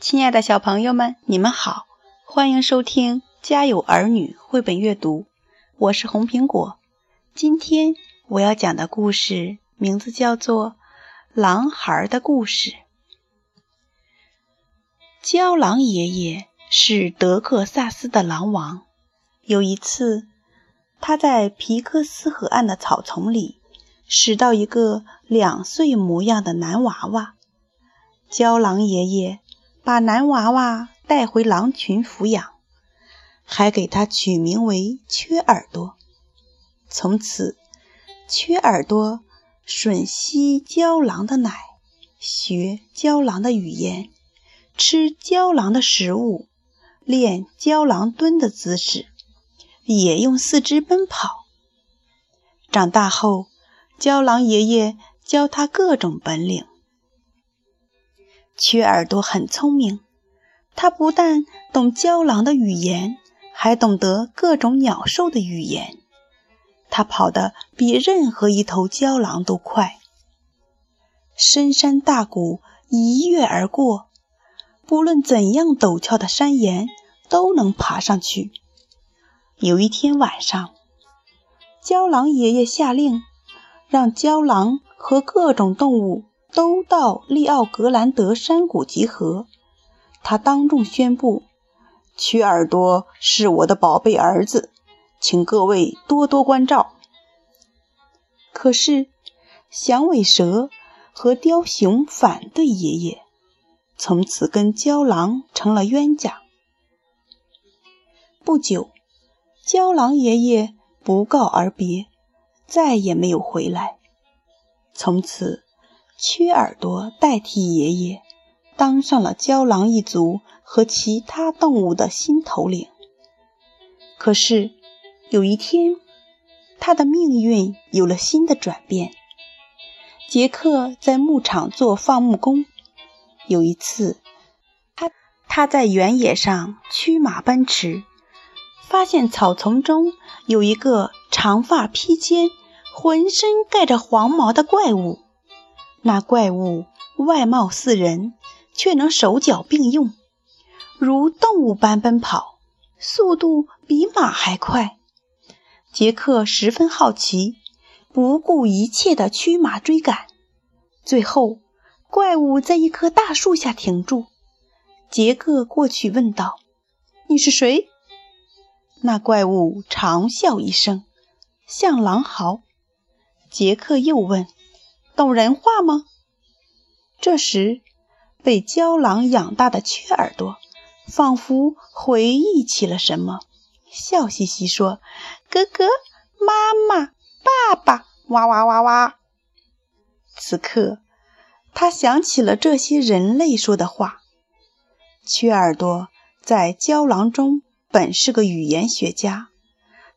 亲爱的小朋友们，你们好，欢迎收听《家有儿女》绘本阅读，我是红苹果。今天我要讲的故事名字叫做《狼孩的故事》。郊狼爷爷是德克萨斯的狼王。有一次，他在皮克斯河岸的草丛里拾到一个两岁模样的男娃娃。郊狼爷爷。把男娃娃带回狼群抚养，还给他取名为缺耳朵。从此，缺耳朵吮吸郊狼的奶，学郊狼的语言，吃郊狼的食物，练郊狼蹲的姿势，也用四肢奔跑。长大后，郊狼爷爷教他各种本领。缺耳朵很聪明，他不但懂郊狼的语言，还懂得各种鸟兽的语言。他跑得比任何一头郊狼都快。深山大谷一跃而过，不论怎样陡峭的山岩都能爬上去。有一天晚上，郊狼爷爷下令，让郊狼和各种动物。都到利奥格兰德山谷集合。他当众宣布：“曲耳朵是我的宝贝儿子，请各位多多关照。”可是，响尾蛇和雕熊反对爷爷，从此跟郊狼成了冤家。不久，郊狼爷爷不告而别，再也没有回来。从此。缺耳朵代替爷爷，当上了郊狼一族和其他动物的新头领。可是有一天，他的命运有了新的转变。杰克在牧场做放牧工，有一次，他他在原野上驱马奔驰，发现草丛中有一个长发披肩、浑身盖着黄毛的怪物。那怪物外貌似人，却能手脚并用，如动物般奔跑，速度比马还快。杰克十分好奇，不顾一切地驱马追赶。最后，怪物在一棵大树下停住。杰克过去问道：“你是谁？”那怪物长啸一声，像狼嚎。杰克又问。懂人话吗？这时，被郊狼养大的缺耳朵仿佛回忆起了什么，笑嘻嘻说：“哥哥，妈妈，爸爸，哇哇哇哇！”此刻，他想起了这些人类说的话。缺耳朵在郊狼中本是个语言学家，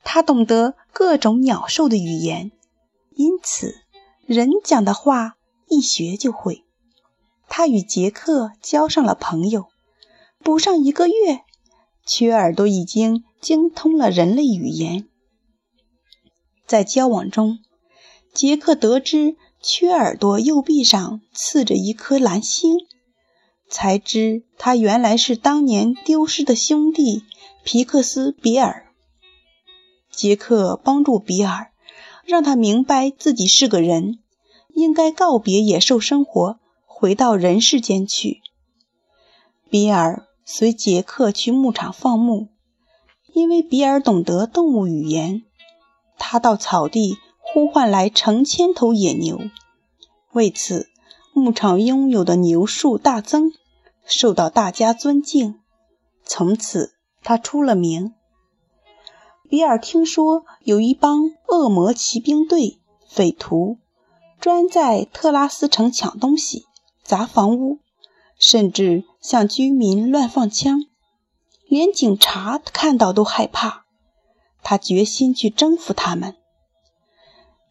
他懂得各种鸟兽的语言，因此。人讲的话一学就会，他与杰克交上了朋友。不上一个月，缺耳朵已经精通了人类语言。在交往中，杰克得知缺耳朵右臂上刺着一颗蓝星，才知他原来是当年丢失的兄弟皮克斯比尔。杰克帮助比尔，让他明白自己是个人。应该告别野兽生活，回到人世间去。比尔随杰克去牧场放牧，因为比尔懂得动物语言，他到草地呼唤来成千头野牛。为此，牧场拥有的牛数大增，受到大家尊敬。从此，他出了名。比尔听说有一帮恶魔骑兵队匪徒。专在特拉斯城抢东西、砸房屋，甚至向居民乱放枪，连警察看到都害怕。他决心去征服他们。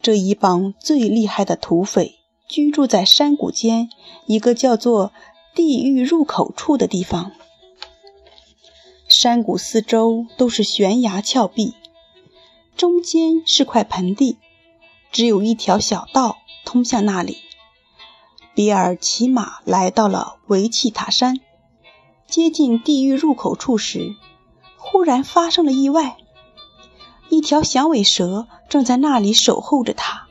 这一帮最厉害的土匪居住在山谷间一个叫做“地狱入口处”的地方。山谷四周都是悬崖峭壁，中间是块盆地，只有一条小道通向那里。比尔骑马来到了维契塔山，接近地狱入口处时，忽然发生了意外。一条响尾蛇正在那里守候着他，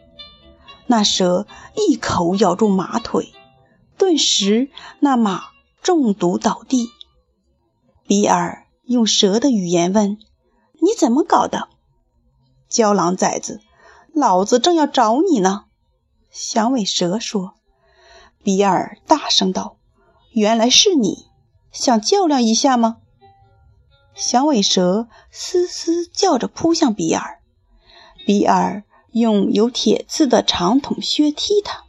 那蛇一口咬住马腿，顿时那马中毒倒地。比尔用蛇的语言问：“你怎么搞的？”郊狼崽子，老子正要找你呢。”响尾蛇说。比尔大声道：“原来是你，想较量一下吗？”响尾蛇嘶嘶叫着扑向比尔，比尔用有铁刺的长筒靴踢它，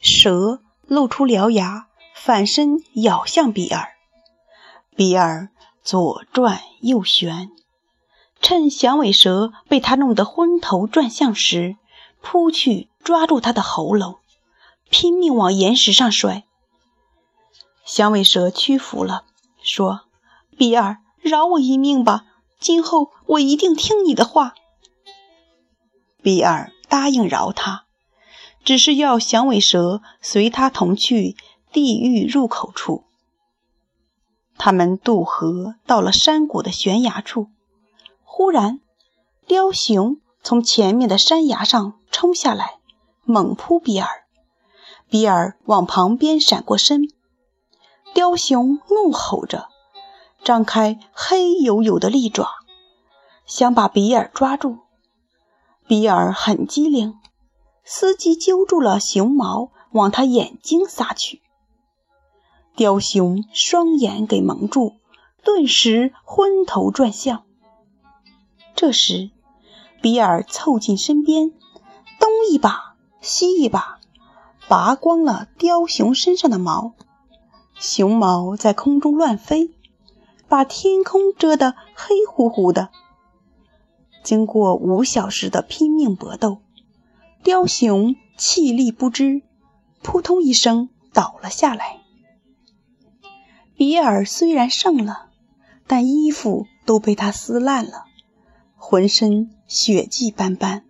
蛇露出獠牙，反身咬向比尔。比尔左转右旋，趁响尾蛇被他弄得昏头转向时，扑去抓住他的喉咙，拼命往岩石上摔。响尾蛇屈服了，说：“比尔，饶我一命吧！今后我一定听你的话。”比尔答应饶他，只是要响尾蛇随他同去地狱入口处。他们渡河到了山谷的悬崖处，忽然，雕熊从前面的山崖上冲下来，猛扑比尔。比尔往旁边闪过身，雕熊怒吼着，张开黑黝黝的利爪，想把比尔抓住。比尔很机灵，伺机揪住了熊毛，往他眼睛撒去。雕熊双眼给蒙住，顿时昏头转向。这时，比尔凑近身边，东一把西一把，拔光了雕熊身上的毛。熊毛在空中乱飞，把天空遮得黑乎乎的。经过五小时的拼命搏斗，雕熊气力不支，扑通一声倒了下来。比尔虽然胜了，但衣服都被他撕烂了，浑身血迹斑斑。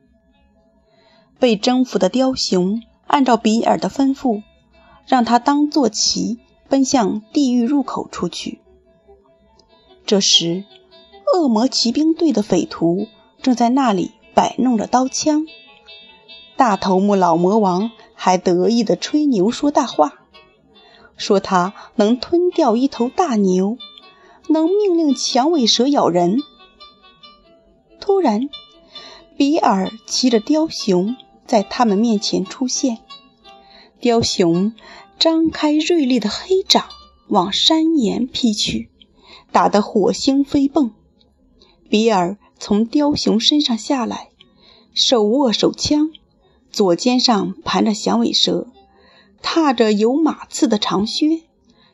被征服的雕熊按照比尔的吩咐，让他当坐骑奔向地狱入口出去。这时，恶魔骑兵队的匪徒正在那里摆弄着刀枪，大头目老魔王还得意地吹牛说大话。说他能吞掉一头大牛，能命令响尾蛇咬人。突然，比尔骑着雕熊在他们面前出现，雕熊张开锐利的黑掌往山岩劈去，打得火星飞迸。比尔从雕熊身上下来，手握手枪，左肩上盘着响尾蛇。踏着有马刺的长靴，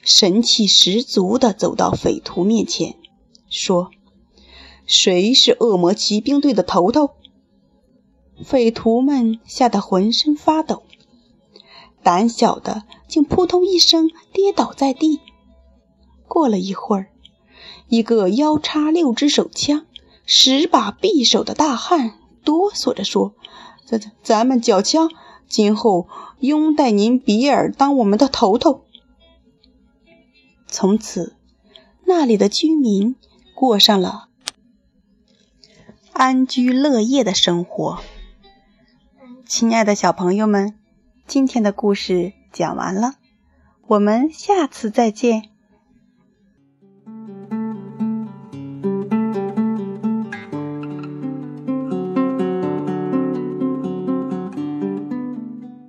神气十足地走到匪徒面前，说：“谁是恶魔骑兵队的头头？”匪徒们吓得浑身发抖，胆小的竟扑通一声跌倒在地。过了一会儿，一个腰插六支手枪、十把匕首的大汉哆嗦着说：“咱咱们缴枪。”今后拥戴您比尔当我们的头头。从此，那里的居民过上了安居乐业的生活。亲爱的小朋友们，今天的故事讲完了，我们下次再见。